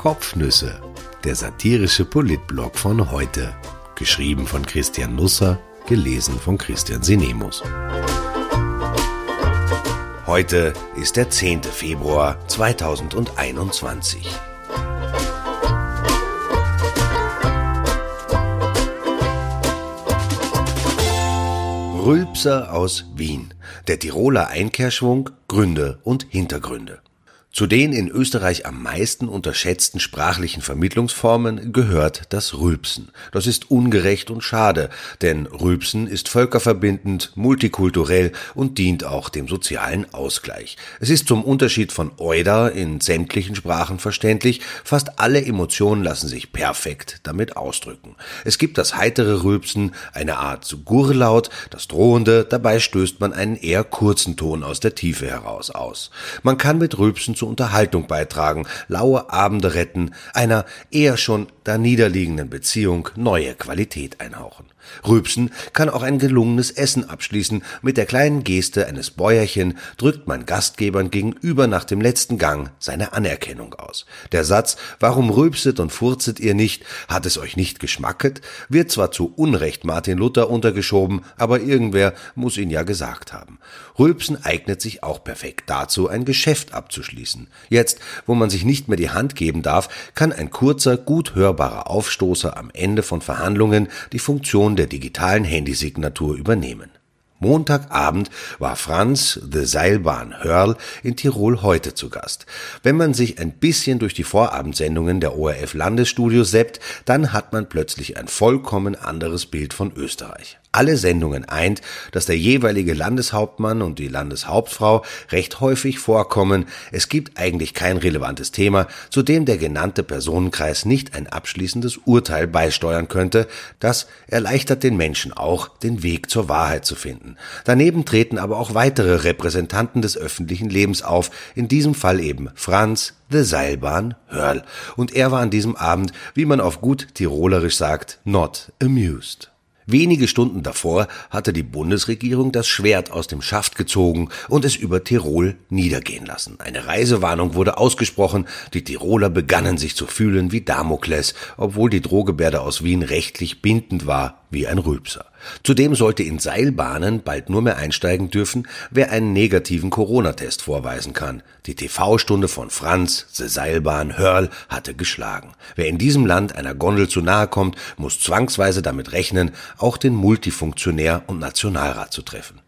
Kopfnüsse, der satirische Politblog von heute. Geschrieben von Christian Nusser, gelesen von Christian Sinemus. Heute ist der 10. Februar 2021. Rülpser aus Wien. Der Tiroler Einkehrschwung, Gründe und Hintergründe. Zu den in Österreich am meisten unterschätzten sprachlichen Vermittlungsformen gehört das Rülpsen. Das ist ungerecht und schade, denn Rülpsen ist völkerverbindend, multikulturell und dient auch dem sozialen Ausgleich. Es ist zum Unterschied von Oida in sämtlichen Sprachen verständlich, fast alle Emotionen lassen sich perfekt damit ausdrücken. Es gibt das heitere Rülpsen, eine Art Gurlaut, das drohende, dabei stößt man einen eher kurzen Ton aus der Tiefe heraus aus. Man kann mit Rülpsen zur Unterhaltung beitragen, laue Abende retten, einer eher schon da niederliegenden Beziehung neue Qualität einhauchen. Rübsen kann auch ein gelungenes Essen abschließen. Mit der kleinen Geste eines Bäuerchen drückt man Gastgebern gegenüber nach dem letzten Gang seine Anerkennung aus. Der Satz, warum rülpset und furzet ihr nicht, hat es euch nicht geschmacket, wird zwar zu Unrecht Martin Luther untergeschoben, aber irgendwer muss ihn ja gesagt haben. Rülpsen eignet sich auch perfekt dazu, ein Geschäft abzuschließen. Jetzt, wo man sich nicht mehr die Hand geben darf, kann ein kurzer, gut hörbarer Aufstoßer am Ende von Verhandlungen die Funktion der digitalen Handysignatur übernehmen. Montagabend war Franz The Seilbahn Hörl in Tirol heute zu Gast. Wenn man sich ein bisschen durch die Vorabendsendungen der ORF Landesstudios seppt, dann hat man plötzlich ein vollkommen anderes Bild von Österreich alle Sendungen eint, dass der jeweilige Landeshauptmann und die Landeshauptfrau recht häufig vorkommen. Es gibt eigentlich kein relevantes Thema, zu dem der genannte Personenkreis nicht ein abschließendes Urteil beisteuern könnte. Das erleichtert den Menschen auch, den Weg zur Wahrheit zu finden. Daneben treten aber auch weitere Repräsentanten des öffentlichen Lebens auf, in diesem Fall eben Franz, The Seilbahn Hörl. Und er war an diesem Abend, wie man auf gut Tirolerisch sagt, not amused. Wenige Stunden davor hatte die Bundesregierung das Schwert aus dem Schaft gezogen und es über Tirol niedergehen lassen. Eine Reisewarnung wurde ausgesprochen, die Tiroler begannen sich zu fühlen wie Damokles, obwohl die Drohgebärde aus Wien rechtlich bindend war wie ein Rülpser. Zudem sollte in Seilbahnen bald nur mehr einsteigen dürfen, wer einen negativen Corona-Test vorweisen kann. Die TV-Stunde von Franz, The Seilbahn, Hörl hatte geschlagen. Wer in diesem Land einer Gondel zu nahe kommt, muss zwangsweise damit rechnen, auch den Multifunktionär und Nationalrat zu treffen.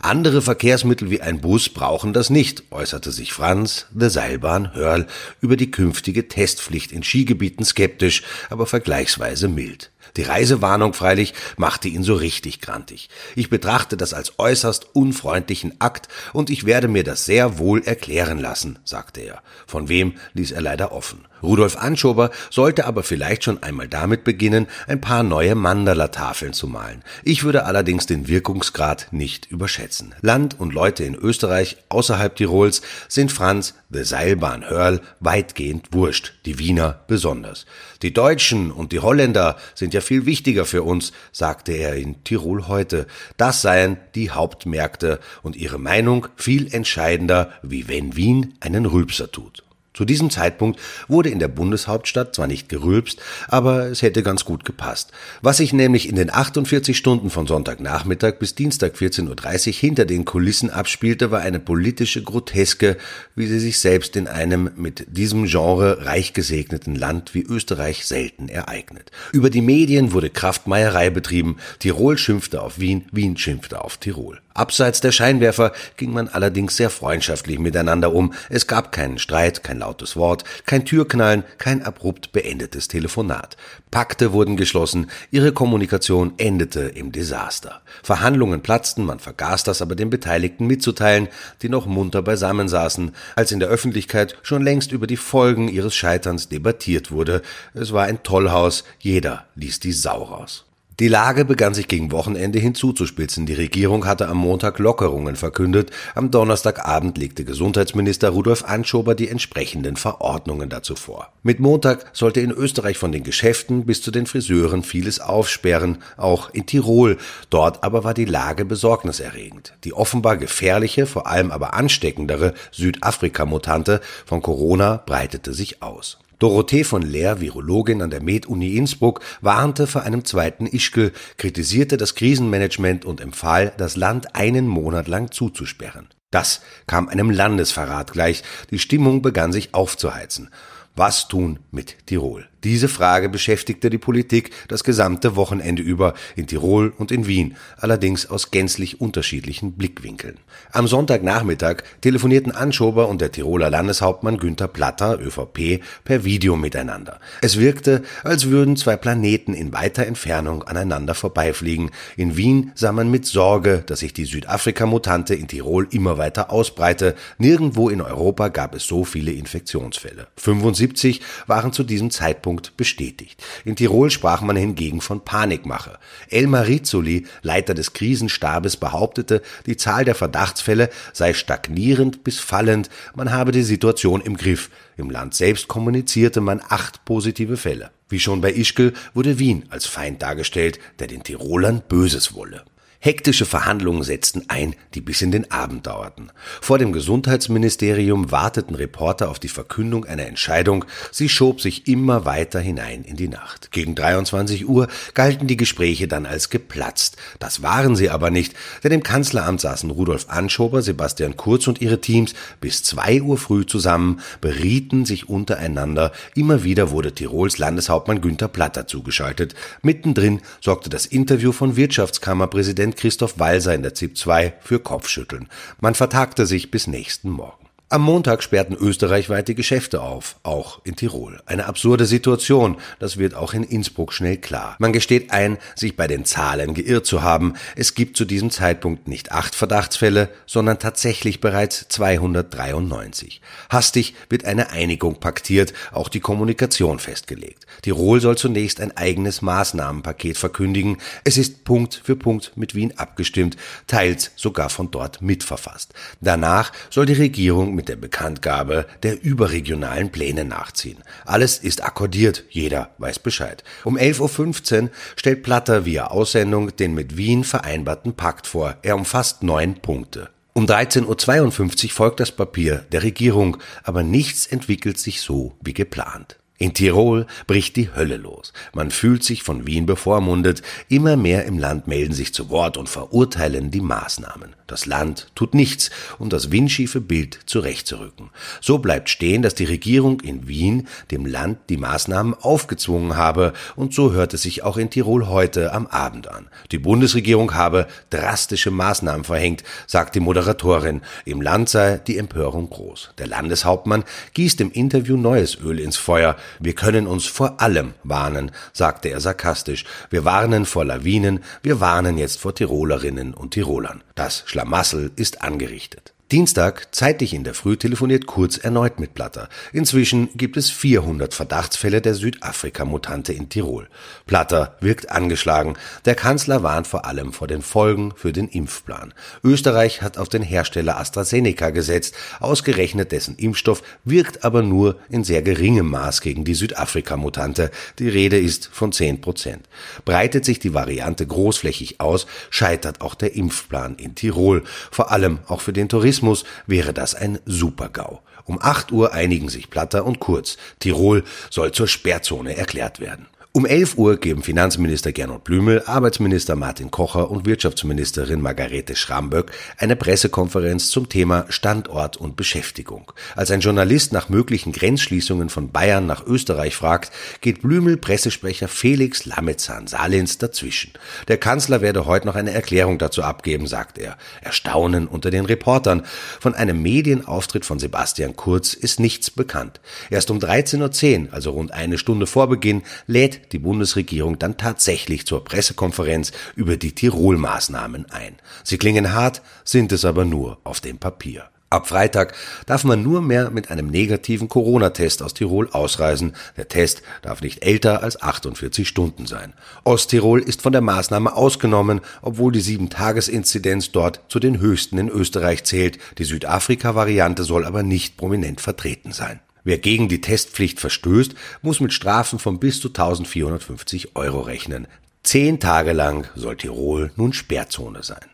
Andere Verkehrsmittel wie ein Bus brauchen das nicht, äußerte sich Franz, der Seilbahn, Hörl, über die künftige Testpflicht in Skigebieten skeptisch, aber vergleichsweise mild. Die Reisewarnung freilich machte ihn so richtig grantig. Ich betrachte das als äußerst unfreundlichen Akt und ich werde mir das sehr wohl erklären lassen, sagte er. Von wem ließ er leider offen. Rudolf Anschober sollte aber vielleicht schon einmal damit beginnen, ein paar neue Mandala-Tafeln zu malen. Ich würde allerdings den Wirkungsgrad nicht überschätzen. Land und Leute in Österreich außerhalb Tirols sind Franz, the Seilbahn Hörl, weitgehend wurscht, die Wiener besonders. Die Deutschen und die Holländer sind ja viel wichtiger für uns, sagte er in Tirol heute. Das seien die Hauptmärkte und ihre Meinung viel entscheidender, wie wenn Wien einen Rülpser tut. Zu diesem Zeitpunkt wurde in der Bundeshauptstadt zwar nicht gerülpst, aber es hätte ganz gut gepasst. Was sich nämlich in den 48 Stunden von Sonntagnachmittag bis Dienstag 14.30 Uhr hinter den Kulissen abspielte, war eine politische Groteske, wie sie sich selbst in einem mit diesem Genre reich gesegneten Land wie Österreich selten ereignet. Über die Medien wurde Kraftmeierei betrieben, Tirol schimpfte auf Wien, Wien schimpfte auf Tirol. Abseits der Scheinwerfer ging man allerdings sehr freundschaftlich miteinander um. Es gab keinen Streit, kein lautes Wort, kein Türknallen, kein abrupt beendetes Telefonat. Pakte wurden geschlossen, ihre Kommunikation endete im Desaster. Verhandlungen platzten, man vergaß das aber den Beteiligten mitzuteilen, die noch munter beisammensaßen, als in der Öffentlichkeit schon längst über die Folgen ihres Scheiterns debattiert wurde. Es war ein Tollhaus, jeder ließ die Sau raus. Die Lage begann sich gegen Wochenende hinzuzuspitzen. Die Regierung hatte am Montag Lockerungen verkündet. Am Donnerstagabend legte Gesundheitsminister Rudolf Anschober die entsprechenden Verordnungen dazu vor. Mit Montag sollte in Österreich von den Geschäften bis zu den Friseuren vieles aufsperren, auch in Tirol. Dort aber war die Lage besorgniserregend. Die offenbar gefährliche, vor allem aber ansteckendere Südafrika-Mutante von Corona breitete sich aus. Dorothee von Lehr, Virologin an der Med-Uni Innsbruck, warnte vor einem zweiten Ischgl, kritisierte das Krisenmanagement und empfahl, das Land einen Monat lang zuzusperren. Das kam einem Landesverrat gleich. Die Stimmung begann sich aufzuheizen. Was tun mit Tirol? Diese Frage beschäftigte die Politik das gesamte Wochenende über in Tirol und in Wien, allerdings aus gänzlich unterschiedlichen Blickwinkeln. Am Sonntagnachmittag telefonierten Anschober und der Tiroler Landeshauptmann Günther Platter, ÖVP, per Video miteinander. Es wirkte, als würden zwei Planeten in weiter Entfernung aneinander vorbeifliegen. In Wien sah man mit Sorge, dass sich die Südafrika-Mutante in Tirol immer weiter ausbreite. Nirgendwo in Europa gab es so viele Infektionsfälle. 75 waren zu diesem Zeitpunkt Zeitpunkt bestätigt. In Tirol sprach man hingegen von Panikmache. Elmar Rizzoli, Leiter des Krisenstabes, behauptete, die Zahl der Verdachtsfälle sei stagnierend bis fallend, man habe die Situation im Griff. Im Land selbst kommunizierte man acht positive Fälle. Wie schon bei Ischgl wurde Wien als Feind dargestellt, der den Tirolern Böses wolle. Hektische Verhandlungen setzten ein, die bis in den Abend dauerten. Vor dem Gesundheitsministerium warteten Reporter auf die Verkündung einer Entscheidung. Sie schob sich immer weiter hinein in die Nacht. Gegen 23 Uhr galten die Gespräche dann als geplatzt. Das waren sie aber nicht, denn im Kanzleramt saßen Rudolf Anschober, Sebastian Kurz und ihre Teams bis zwei Uhr früh zusammen, berieten sich untereinander. Immer wieder wurde Tirols Landeshauptmann Günther Platter zugeschaltet. Mittendrin sorgte das Interview von Wirtschaftskammerpräsident Präsident Christoph Walser in der ZIP 2 für Kopfschütteln. Man vertagte sich bis nächsten Morgen. Am Montag sperrten österreichweit die Geschäfte auf, auch in Tirol. Eine absurde Situation, das wird auch in Innsbruck schnell klar. Man gesteht ein, sich bei den Zahlen geirrt zu haben. Es gibt zu diesem Zeitpunkt nicht acht Verdachtsfälle, sondern tatsächlich bereits 293. Hastig wird eine Einigung paktiert, auch die Kommunikation festgelegt. Tirol soll zunächst ein eigenes Maßnahmenpaket verkündigen. Es ist Punkt für Punkt mit Wien abgestimmt, teils sogar von dort mitverfasst. Danach soll die Regierung mit der Bekanntgabe der überregionalen Pläne nachziehen. Alles ist akkordiert, jeder weiß Bescheid. Um 11.15 Uhr stellt Platter via Aussendung den mit Wien vereinbarten Pakt vor. Er umfasst neun Punkte. Um 13.52 Uhr folgt das Papier der Regierung, aber nichts entwickelt sich so wie geplant. In Tirol bricht die Hölle los. Man fühlt sich von Wien bevormundet. Immer mehr im Land melden sich zu Wort und verurteilen die Maßnahmen. Das Land tut nichts, um das windschiefe Bild zurechtzurücken. So bleibt stehen, dass die Regierung in Wien dem Land die Maßnahmen aufgezwungen habe, und so hört es sich auch in Tirol heute am Abend an. Die Bundesregierung habe drastische Maßnahmen verhängt, sagt die Moderatorin. Im Land sei die Empörung groß. Der Landeshauptmann gießt im Interview neues Öl ins Feuer. Wir können uns vor allem warnen, sagte er sarkastisch. Wir warnen vor Lawinen, wir warnen jetzt vor Tirolerinnen und Tirolern. Das Schlamassel ist angerichtet. Dienstag, zeitig in der Früh, telefoniert Kurz erneut mit Platter. Inzwischen gibt es 400 Verdachtsfälle der Südafrika-Mutante in Tirol. Platter wirkt angeschlagen. Der Kanzler warnt vor allem vor den Folgen für den Impfplan. Österreich hat auf den Hersteller AstraZeneca gesetzt. Ausgerechnet dessen Impfstoff wirkt aber nur in sehr geringem Maß gegen die Südafrika-Mutante. Die Rede ist von 10 Prozent. Breitet sich die Variante großflächig aus, scheitert auch der Impfplan in Tirol. Vor allem auch für den Tourismus Tourismus wäre das ein Supergau. Um 8 Uhr einigen sich Platter und Kurz. Tirol soll zur Sperrzone erklärt werden. Um 11 Uhr geben Finanzminister Gernot Blümel, Arbeitsminister Martin Kocher und Wirtschaftsministerin Margarete Schramböck eine Pressekonferenz zum Thema Standort und Beschäftigung. Als ein Journalist nach möglichen Grenzschließungen von Bayern nach Österreich fragt, geht Blümel Pressesprecher Felix Lamezan-Salins dazwischen. Der Kanzler werde heute noch eine Erklärung dazu abgeben, sagt er. Erstaunen unter den Reportern. Von einem Medienauftritt von Sebastian Kurz ist nichts bekannt. Erst um 13.10 Uhr, also rund eine Stunde vor Beginn, lädt die Bundesregierung dann tatsächlich zur Pressekonferenz über die Tirol-Maßnahmen ein. Sie klingen hart, sind es aber nur auf dem Papier. Ab Freitag darf man nur mehr mit einem negativen Corona-Test aus Tirol ausreisen. Der Test darf nicht älter als 48 Stunden sein. Osttirol ist von der Maßnahme ausgenommen, obwohl die 7-Tages-Inzidenz dort zu den höchsten in Österreich zählt. Die Südafrika-Variante soll aber nicht prominent vertreten sein. Wer gegen die Testpflicht verstößt, muss mit Strafen von bis zu 1450 Euro rechnen. Zehn Tage lang soll Tirol nun Sperrzone sein.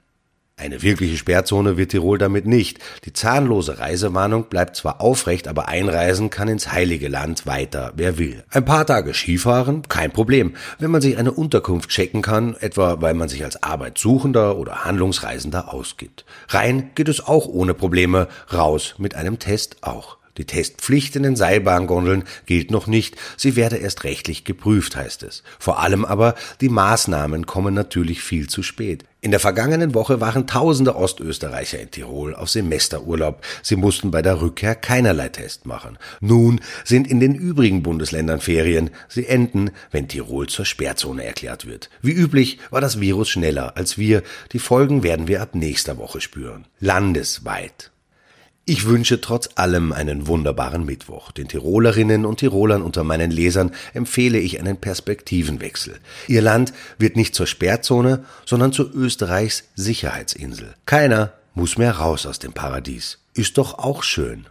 Eine wirkliche Sperrzone wird Tirol damit nicht. Die zahnlose Reisewarnung bleibt zwar aufrecht, aber einreisen kann ins Heilige Land weiter, wer will. Ein paar Tage Skifahren, kein Problem, wenn man sich eine Unterkunft checken kann, etwa weil man sich als Arbeitssuchender oder Handlungsreisender ausgibt. Rein geht es auch ohne Probleme, raus mit einem Test auch. Die Testpflicht in den Seilbahngondeln gilt noch nicht, sie werde erst rechtlich geprüft, heißt es. Vor allem aber, die Maßnahmen kommen natürlich viel zu spät. In der vergangenen Woche waren tausende Ostösterreicher in Tirol auf Semesterurlaub. Sie mussten bei der Rückkehr keinerlei Test machen. Nun sind in den übrigen Bundesländern Ferien. Sie enden, wenn Tirol zur Sperrzone erklärt wird. Wie üblich war das Virus schneller als wir. Die Folgen werden wir ab nächster Woche spüren. Landesweit. Ich wünsche trotz allem einen wunderbaren Mittwoch. Den Tirolerinnen und Tirolern unter meinen Lesern empfehle ich einen Perspektivenwechsel. Ihr Land wird nicht zur Sperrzone, sondern zu Österreichs Sicherheitsinsel. Keiner muss mehr raus aus dem Paradies. Ist doch auch schön.